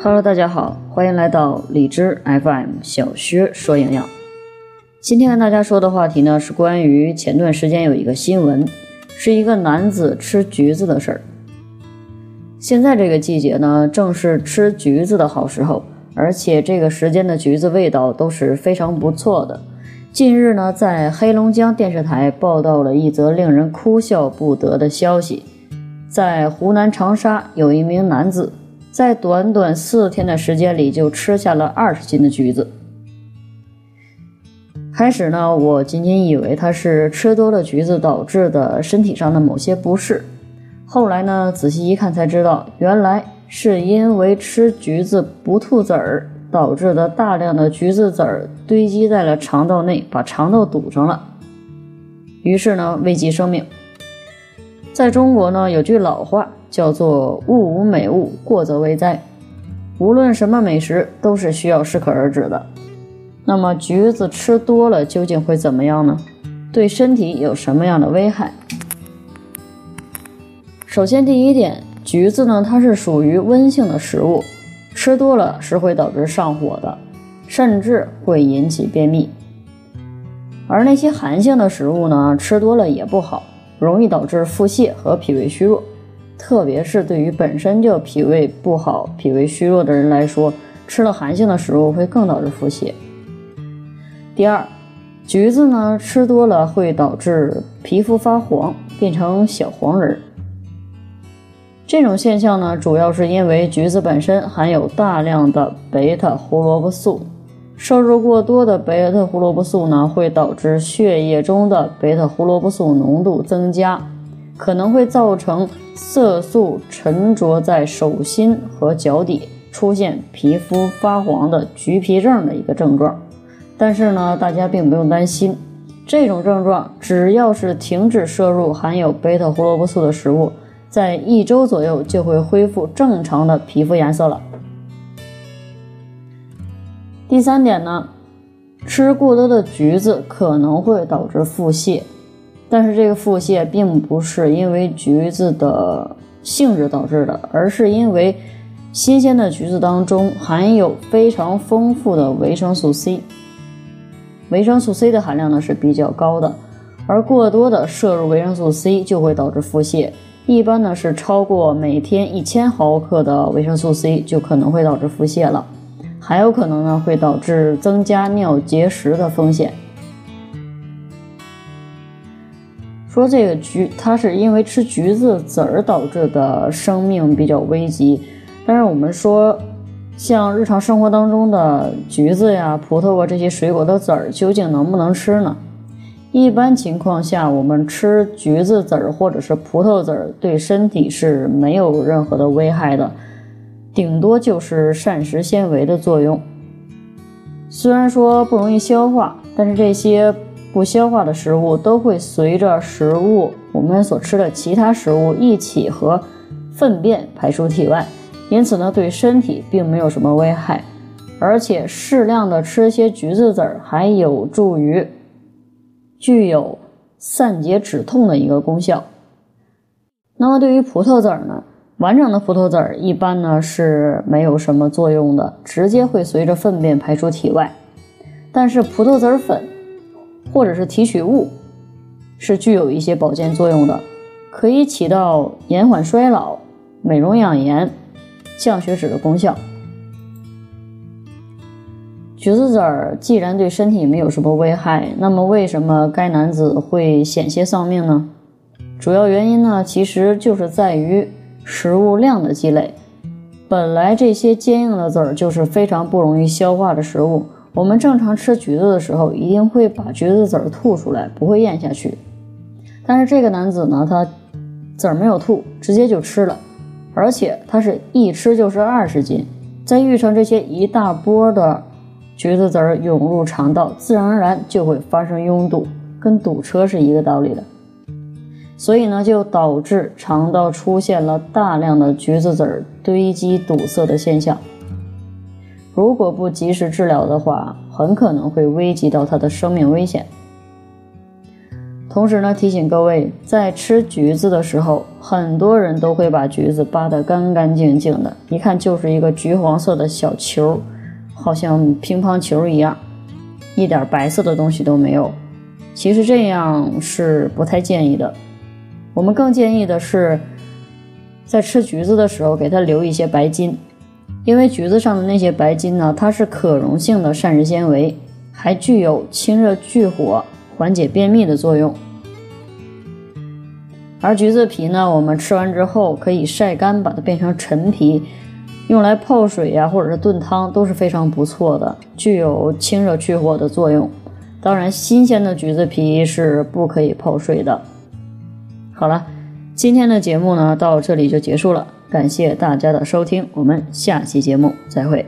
Hello，大家好，欢迎来到荔枝 FM 小薛说营养。今天跟大家说的话题呢，是关于前段时间有一个新闻，是一个男子吃橘子的事儿。现在这个季节呢，正是吃橘子的好时候，而且这个时间的橘子味道都是非常不错的。近日呢，在黑龙江电视台报道了一则令人哭笑不得的消息，在湖南长沙有一名男子。在短短四天的时间里，就吃下了二十斤的橘子。开始呢，我仅仅以为他是吃多了橘子导致的身体上的某些不适。后来呢，仔细一看才知道，原来是因为吃橘子不吐籽儿导致的大量的橘子籽儿堆积在了肠道内，把肠道堵上了。于是呢，危及生命。在中国呢，有句老话。叫做物无美物，过则为灾。无论什么美食，都是需要适可而止的。那么橘子吃多了究竟会怎么样呢？对身体有什么样的危害？首先，第一点，橘子呢，它是属于温性的食物，吃多了是会导致上火的，甚至会引起便秘。而那些寒性的食物呢，吃多了也不好，容易导致腹泻和脾胃虚弱。特别是对于本身就脾胃不好、脾胃虚弱的人来说，吃了寒性的食物会更导致腹泻。第二，橘子呢吃多了会导致皮肤发黄，变成小黄人。这种现象呢，主要是因为橘子本身含有大量的贝塔胡萝卜素，摄入过多的贝塔胡萝卜素呢，会导致血液中的贝塔胡萝卜素浓度增加。可能会造成色素沉着在手心和脚底，出现皮肤发黄的橘皮症的一个症状。但是呢，大家并不用担心，这种症状只要是停止摄入含有贝塔胡萝卜素的食物，在一周左右就会恢复正常的皮肤颜色了。第三点呢，吃过多的橘子可能会导致腹泻。但是这个腹泻并不是因为橘子的性质导致的，而是因为新鲜的橘子当中含有非常丰富的维生素 C。维生素 C 的含量呢是比较高的，而过多的摄入维生素 C 就会导致腹泻。一般呢是超过每天一千毫克的维生素 C 就可能会导致腹泻了，还有可能呢会导致增加尿结石的风险。说这个橘，它是因为吃橘子籽儿导致的生命比较危急。但是我们说，像日常生活当中的橘子呀、葡萄啊这些水果的籽儿，究竟能不能吃呢？一般情况下，我们吃橘子籽儿或者是葡萄籽儿，对身体是没有任何的危害的，顶多就是膳食纤维的作用。虽然说不容易消化，但是这些。不消化的食物都会随着食物我们所吃的其他食物一起和粪便排出体外，因此呢，对身体并没有什么危害，而且适量的吃些橘子籽儿还有助于具有散结止痛的一个功效。那么对于葡萄籽儿呢，完整的葡萄籽儿一般呢是没有什么作用的，直接会随着粪便排出体外，但是葡萄籽粉。或者是提取物，是具有一些保健作用的，可以起到延缓衰老、美容养颜、降血脂的功效。橘子籽儿既然对身体没有什么危害，那么为什么该男子会险些丧命呢？主要原因呢，其实就是在于食物量的积累。本来这些坚硬的籽儿就是非常不容易消化的食物。我们正常吃橘子的时候，一定会把橘子籽儿吐出来，不会咽下去。但是这个男子呢，他籽儿没有吐，直接就吃了，而且他是一吃就是二十斤。再遇上这些一大波的橘子籽儿涌入肠道，自然而然就会发生拥堵，跟堵车是一个道理的。所以呢，就导致肠道出现了大量的橘子籽儿堆积堵塞的现象。如果不及时治疗的话，很可能会危及到他的生命危险。同时呢，提醒各位，在吃橘子的时候，很多人都会把橘子扒得干干净净的，一看就是一个橘黄色的小球，好像乒乓球一样，一点白色的东西都没有。其实这样是不太建议的。我们更建议的是，在吃橘子的时候，给它留一些白筋，因为橘子上的那些白筋呢，它是可溶性的膳食纤维，还具有清热去火、缓解便秘的作用。而橘子皮呢，我们吃完之后可以晒干，把它变成陈皮，用来泡水呀，或者是炖汤都是非常不错的，具有清热去火的作用。当然，新鲜的橘子皮是不可以泡水的。好了，今天的节目呢到这里就结束了，感谢大家的收听，我们下期节目再会。